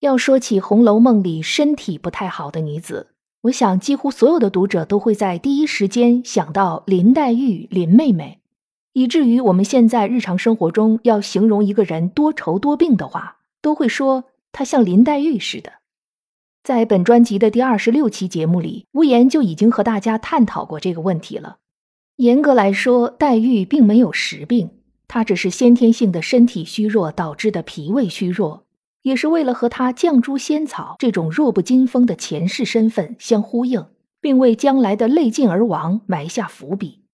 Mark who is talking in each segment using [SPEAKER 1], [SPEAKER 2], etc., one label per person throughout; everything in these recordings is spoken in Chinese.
[SPEAKER 1] 要说起《红楼梦》里身体不太好的女子，我想几乎所有的读者都会在第一时间想到林黛玉、林妹妹，以至于我们现在日常生活中要形容一个人多愁多病的话，都会说她像林黛玉似的。在本专辑的第二十六期节目里，无言就已经和大家探讨过这个问题了。严格来说，黛玉并没有实病，她只是先天性的身体虚弱导致的脾胃虚弱。也是为了和他绛珠仙草这种弱不禁风的前世身份相呼应，并为将来的泪尽而亡埋下伏笔。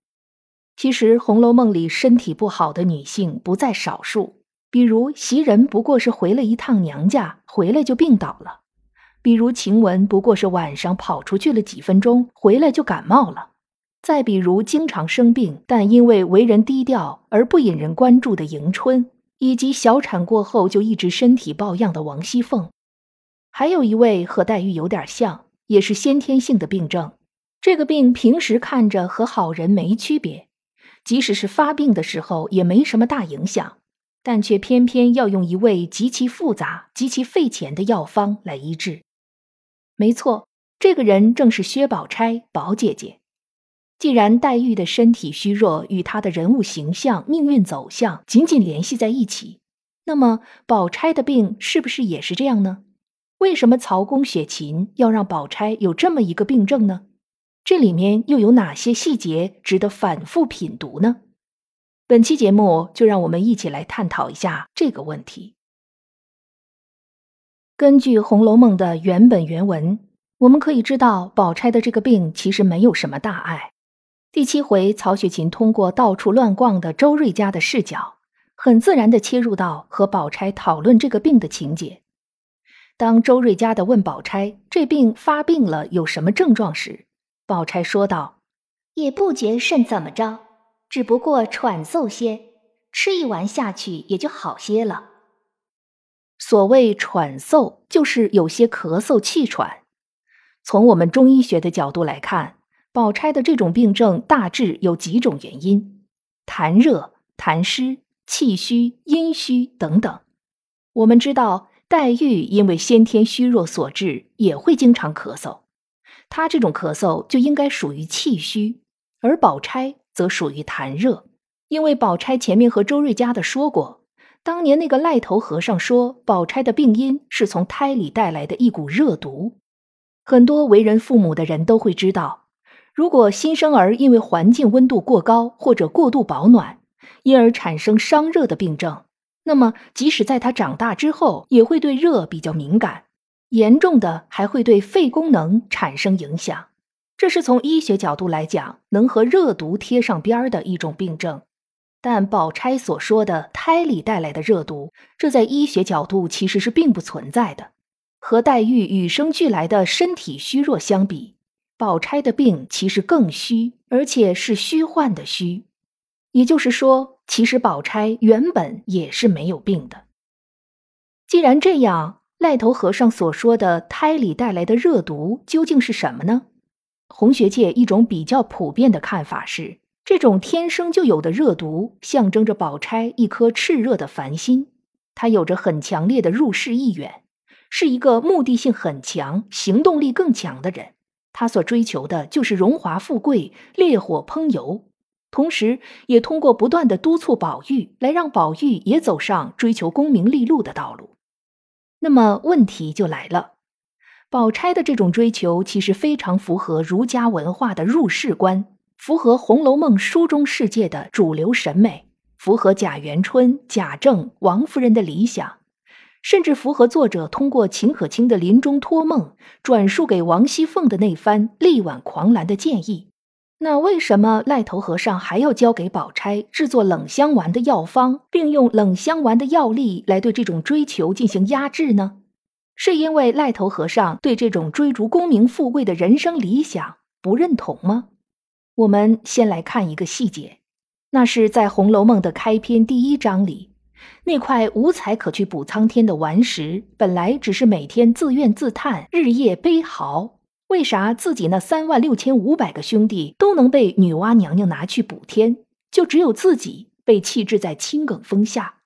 [SPEAKER 1] 其实，《红楼梦》里身体不好的女性不在少数，比如袭人不过是回了一趟娘家，回来就病倒了；比如晴雯不过是晚上跑出去了几分钟，回来就感冒了；再比如经常生病但因为为人低调而不引人关注的迎春。以及小产过后就一直身体抱恙的王熙凤，还有一位和黛玉有点像，也是先天性的病症。这个病平时看着和好人没区别，即使是发病的时候也没什么大影响，但却偏偏要用一味极其复杂、极其费钱的药方来医治。没错，这个人正是薛宝钗，宝姐姐。既然黛玉的身体虚弱与她的人物形象、命运走向紧紧联系在一起，那么宝钗的病是不是也是这样呢？为什么曹公雪芹要让宝钗有这么一个病症呢？这里面又有哪些细节值得反复品读呢？本期节目就让我们一起来探讨一下这个问题。根据《红楼梦》的原本原文，我们可以知道，宝钗的这个病其实没有什么大碍。第七回，曹雪芹通过到处乱逛的周瑞家的视角，很自然地切入到和宝钗讨论这个病的情节。当周瑞家的问宝钗这病发病了有什么症状时，宝钗说道：“
[SPEAKER 2] 也不觉甚怎么着，只不过喘嗽些，吃一丸下去也就好些了。”
[SPEAKER 1] 所谓喘嗽，就是有些咳嗽气喘。从我们中医学的角度来看。宝钗的这种病症大致有几种原因：痰热、痰湿、气虚、阴虚等等。我们知道，黛玉因为先天虚弱所致，也会经常咳嗽。她这种咳嗽就应该属于气虚，而宝钗则属于痰热。因为宝钗前面和周瑞家的说过，当年那个赖头和尚说，宝钗的病因是从胎里带来的一股热毒。很多为人父母的人都会知道。如果新生儿因为环境温度过高或者过度保暖，因而产生伤热的病症，那么即使在他长大之后，也会对热比较敏感，严重的还会对肺功能产生影响。这是从医学角度来讲，能和热毒贴上边儿的一种病症。但宝钗所说的胎里带来的热毒，这在医学角度其实是并不存在的，和黛玉与生俱来的身体虚弱相比。宝钗的病其实更虚，而且是虚幻的虚，也就是说，其实宝钗原本也是没有病的。既然这样，赖头和尚所说的胎里带来的热毒究竟是什么呢？红学界一种比较普遍的看法是，这种天生就有的热毒象征着宝钗一颗炽热的凡心，她有着很强烈的入世意愿，是一个目的性很强、行动力更强的人。他所追求的就是荣华富贵、烈火烹油，同时也通过不断的督促宝玉，来让宝玉也走上追求功名利禄的道路。那么问题就来了，宝钗的这种追求其实非常符合儒家文化的入世观，符合《红楼梦》书中世界的主流审美，符合贾元春、贾政、王夫人的理想。甚至符合作者通过秦可卿的临终托梦转述给王熙凤的那番力挽狂澜的建议，那为什么赖头和尚还要交给宝钗制作冷香丸的药方，并用冷香丸的药力来对这种追求进行压制呢？是因为赖头和尚对这种追逐功名富贵的人生理想不认同吗？我们先来看一个细节，那是在《红楼梦》的开篇第一章里，那块无才可去补苍天的顽石，本来只是每天自怨自叹，日夜悲嚎。为啥自己那三万六千五百个兄弟都能被女娲娘娘拿去补天，就只有自己被弃置在青埂峰下？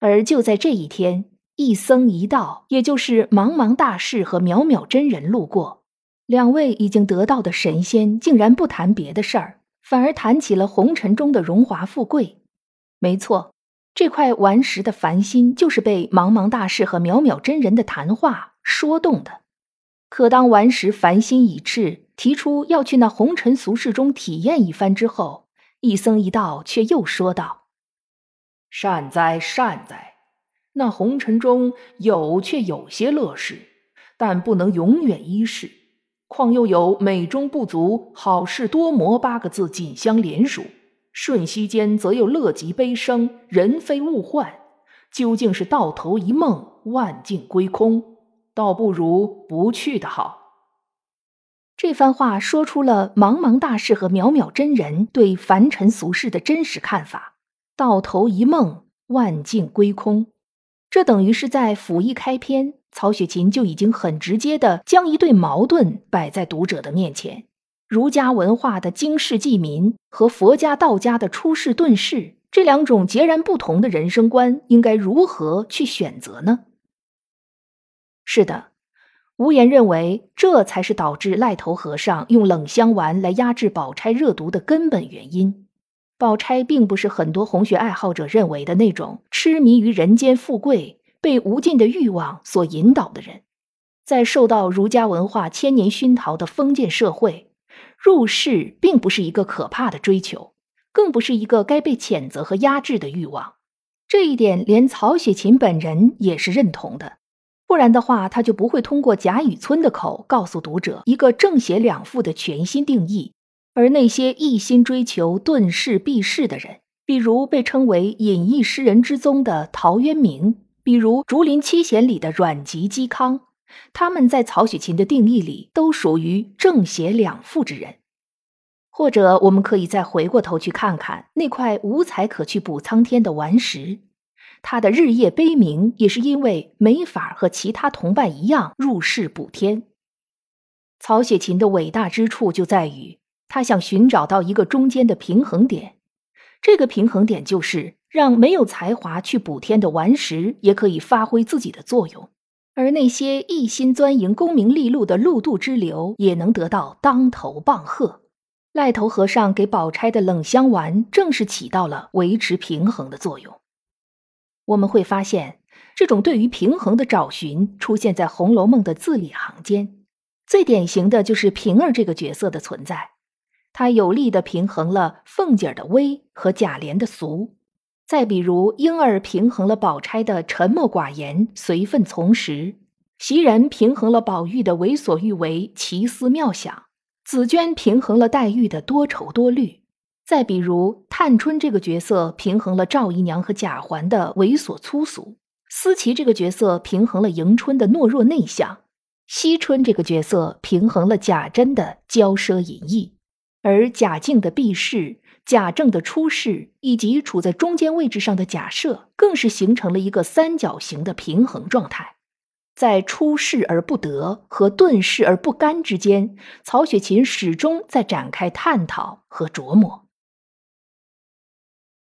[SPEAKER 1] 而就在这一天。一僧一道，也就是茫茫大士和渺渺真人路过，两位已经得道的神仙竟然不谈别的事儿，反而谈起了红尘中的荣华富贵。没错，这块顽石的凡心就是被茫茫大士和渺渺真人的谈话说动的。可当顽石凡心已至，提出要去那红尘俗世中体验一番之后，一僧一道却又说道：“
[SPEAKER 3] 善哉善哉。”那红尘中有却有些乐事，但不能永远一世。况又有美中不足，好事多磨八个字紧相连属。瞬息间则又乐极悲生，人非物换，究竟是到头一梦，万境归空。倒不如不去的好。
[SPEAKER 1] 这番话说出了茫茫大事和渺渺真人对凡尘俗世的真实看法。到头一梦，万境归空。这等于是在甫一开篇，曹雪芹就已经很直接的将一对矛盾摆在读者的面前：儒家文化的经世济民和佛家道家的出世遁世这两种截然不同的人生观，应该如何去选择呢？是的，无言认为这才是导致赖头和尚用冷香丸来压制宝钗热毒的根本原因。宝钗并不是很多红学爱好者认为的那种痴迷于人间富贵、被无尽的欲望所引导的人。在受到儒家文化千年熏陶的封建社会，入世并不是一个可怕的追求，更不是一个该被谴责和压制的欲望。这一点连曹雪芹本人也是认同的，不然的话，他就不会通过贾雨村的口告诉读者一个正邪两副的全新定义。而那些一心追求遁世避世的人，比如被称为隐逸诗人之宗的陶渊明，比如《竹林七贤》里的阮籍、嵇康，他们在曹雪芹的定义里都属于正邪两副之人。或者，我们可以再回过头去看看那块无才可去补苍天的顽石，他的日夜悲鸣，也是因为没法和其他同伴一样入世补天。曹雪芹的伟大之处就在于。他想寻找到一个中间的平衡点，这个平衡点就是让没有才华去补天的顽石也可以发挥自己的作用，而那些一心钻营功名利禄的禄渡之流也能得到当头棒喝。赖头和尚给宝钗的冷香丸正是起到了维持平衡的作用。我们会发现，这种对于平衡的找寻出现在《红楼梦》的字里行间，最典型的就是平儿这个角色的存在。她有力的平衡了凤姐儿的威和贾琏的俗，再比如莺儿平衡了宝钗的沉默寡言、随分从时，袭人平衡了宝玉的为所欲为、奇思妙想，紫娟平衡了黛玉的多愁多虑，再比如探春这个角色平衡了赵姨娘和贾环的猥琐粗俗，思琪这个角色平衡了迎春的懦弱内向，惜春这个角色平衡了贾珍的骄奢淫逸。而贾静的避世、贾政的出世，以及处在中间位置上的贾赦，更是形成了一个三角形的平衡状态。在出世而不得和遁世而不甘之间，曹雪芹始终在展开探讨和琢磨。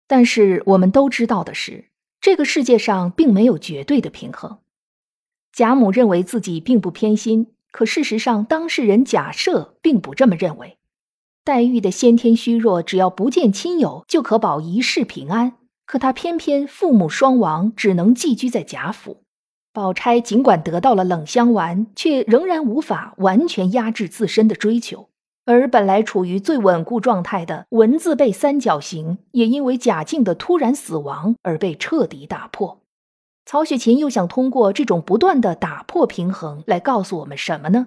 [SPEAKER 1] 但是我们都知道的是，这个世界上并没有绝对的平衡。贾母认为自己并不偏心，可事实上，当事人贾赦并不这么认为。黛玉的先天虚弱，只要不见亲友就可保一世平安。可她偏偏父母双亡，只能寄居在贾府。宝钗尽管得到了冷香丸，却仍然无法完全压制自身的追求。而本来处于最稳固状态的文字被三角形，也因为贾静的突然死亡而被彻底打破。曹雪芹又想通过这种不断的打破平衡，来告诉我们什么呢？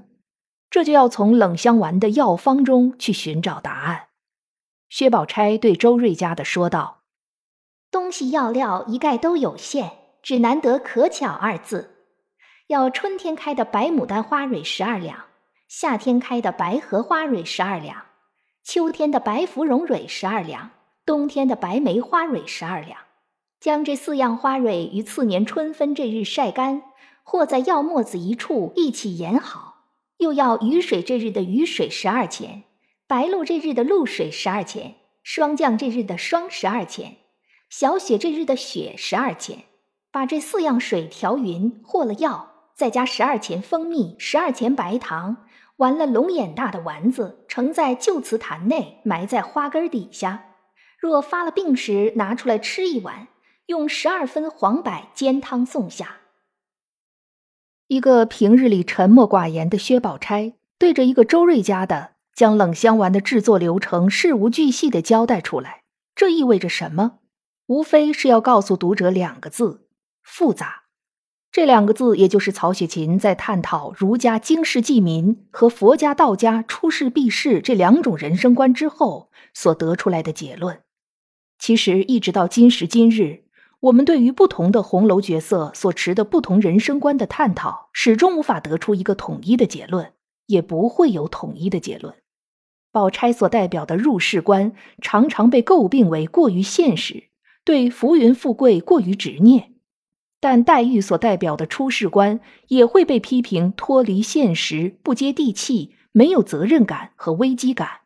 [SPEAKER 1] 这就要从冷香丸的药方中去寻找答案。薛宝钗对周瑞家的说道：“
[SPEAKER 2] 东西药料一概都有限，只难得可巧二字。要春天开的白牡丹花蕊十二两，夏天开的白荷花蕊十二两，秋天的白芙蓉蕊十二两，冬天的白梅花蕊十二两。将这四样花蕊于次年春分这日晒干，或在药沫子一处一起研好。又要雨水这日的雨水十二钱。”白露这日的露水十二钱，霜降这日的霜十二钱，小雪这日的雪十二钱。把这四样水调匀，和了药，再加十二钱蜂蜜，十二钱白糖，完了龙眼大的丸子，盛在旧瓷坛内，埋在花根底下。若发了病时，拿出来吃一碗，用十二分黄柏煎汤送下。
[SPEAKER 1] 一个平日里沉默寡言的薛宝钗，对着一个周瑞家的。将冷香丸的制作流程事无巨细的交代出来，这意味着什么？无非是要告诉读者两个字：复杂。这两个字，也就是曹雪芹在探讨儒家经世济民和佛家道家出世避世这两种人生观之后所得出来的结论。其实，一直到今时今日，我们对于不同的红楼角色所持的不同人生观的探讨，始终无法得出一个统一的结论，也不会有统一的结论。宝钗所代表的入世观，常常被诟病为过于现实，对浮云富贵过于执念；但黛玉所代表的出世观，也会被批评脱离现实、不接地气、没有责任感和危机感。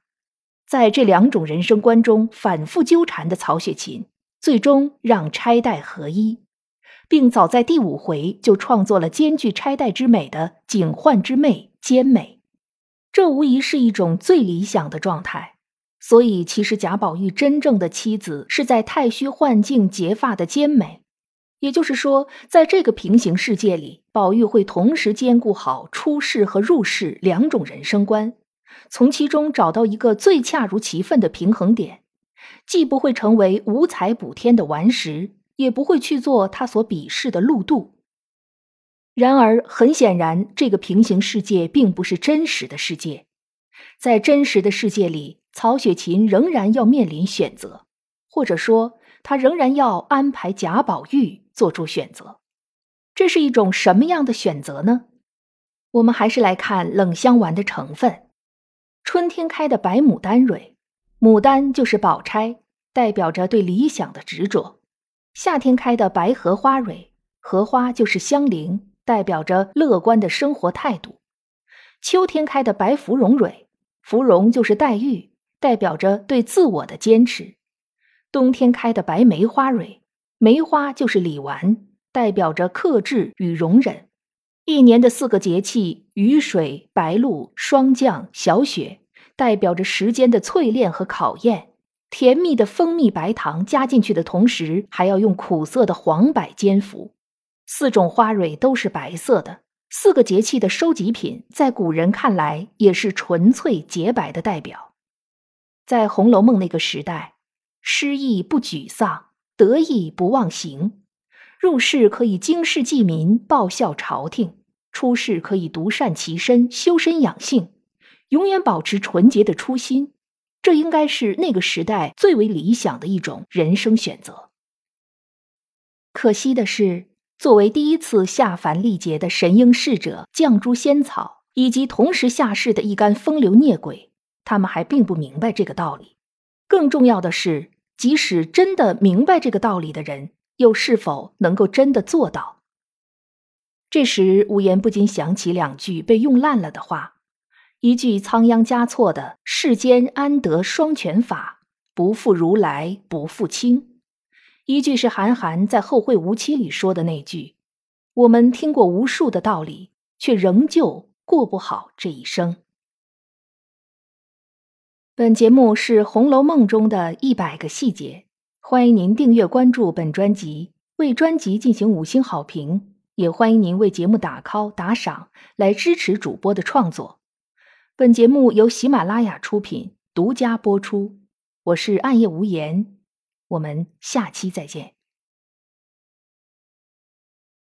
[SPEAKER 1] 在这两种人生观中反复纠缠的曹雪芹，最终让钗黛合一，并早在第五回就创作了兼具钗黛之美的警幻之媚兼美。这无疑是一种最理想的状态，所以其实贾宝玉真正的妻子是在太虚幻境结发的兼美，也就是说，在这个平行世界里，宝玉会同时兼顾好出世和入世两种人生观，从其中找到一个最恰如其分的平衡点，既不会成为五彩补天的顽石，也不会去做他所鄙视的陆渡。然而，很显然，这个平行世界并不是真实的世界。在真实的世界里，曹雪芹仍然要面临选择，或者说，他仍然要安排贾宝玉做出选择。这是一种什么样的选择呢？我们还是来看冷香丸的成分：春天开的白牡丹蕊，牡丹就是宝钗，代表着对理想的执着；夏天开的白荷花蕊，荷花就是香菱。代表着乐观的生活态度。秋天开的白芙蓉蕊，芙蓉就是黛玉，代表着对自我的坚持。冬天开的白梅花蕊，梅花就是李纨，代表着克制与容忍。一年的四个节气，雨水、白露、霜降、小雪，代表着时间的淬炼和考验。甜蜜的蜂蜜白糖加进去的同时，还要用苦涩的黄柏煎服。四种花蕊都是白色的，四个节气的收集品，在古人看来也是纯粹洁白的代表。在《红楼梦》那个时代，失意不沮丧，得意不忘形，入世可以经世济民，报效朝廷；出世可以独善其身，修身养性，永远保持纯洁的初心。这应该是那个时代最为理想的一种人生选择。可惜的是。作为第一次下凡历劫的神瑛侍者、绛珠仙草，以及同时下世的一干风流孽鬼，他们还并不明白这个道理。更重要的是，即使真的明白这个道理的人，又是否能够真的做到？这时，无言不禁想起两句被用烂了的话：一句仓央嘉措的“世间安得双全法，不负如来不负卿”。一句是韩寒在《后会无期》里说的那句：“我们听过无数的道理，却仍旧过不好这一生。”本节目是《红楼梦》中的一百个细节，欢迎您订阅关注本专辑，为专辑进行五星好评，也欢迎您为节目打 call 打赏来支持主播的创作。本节目由喜马拉雅出品，独家播出。我是暗夜无言。我们下期再见。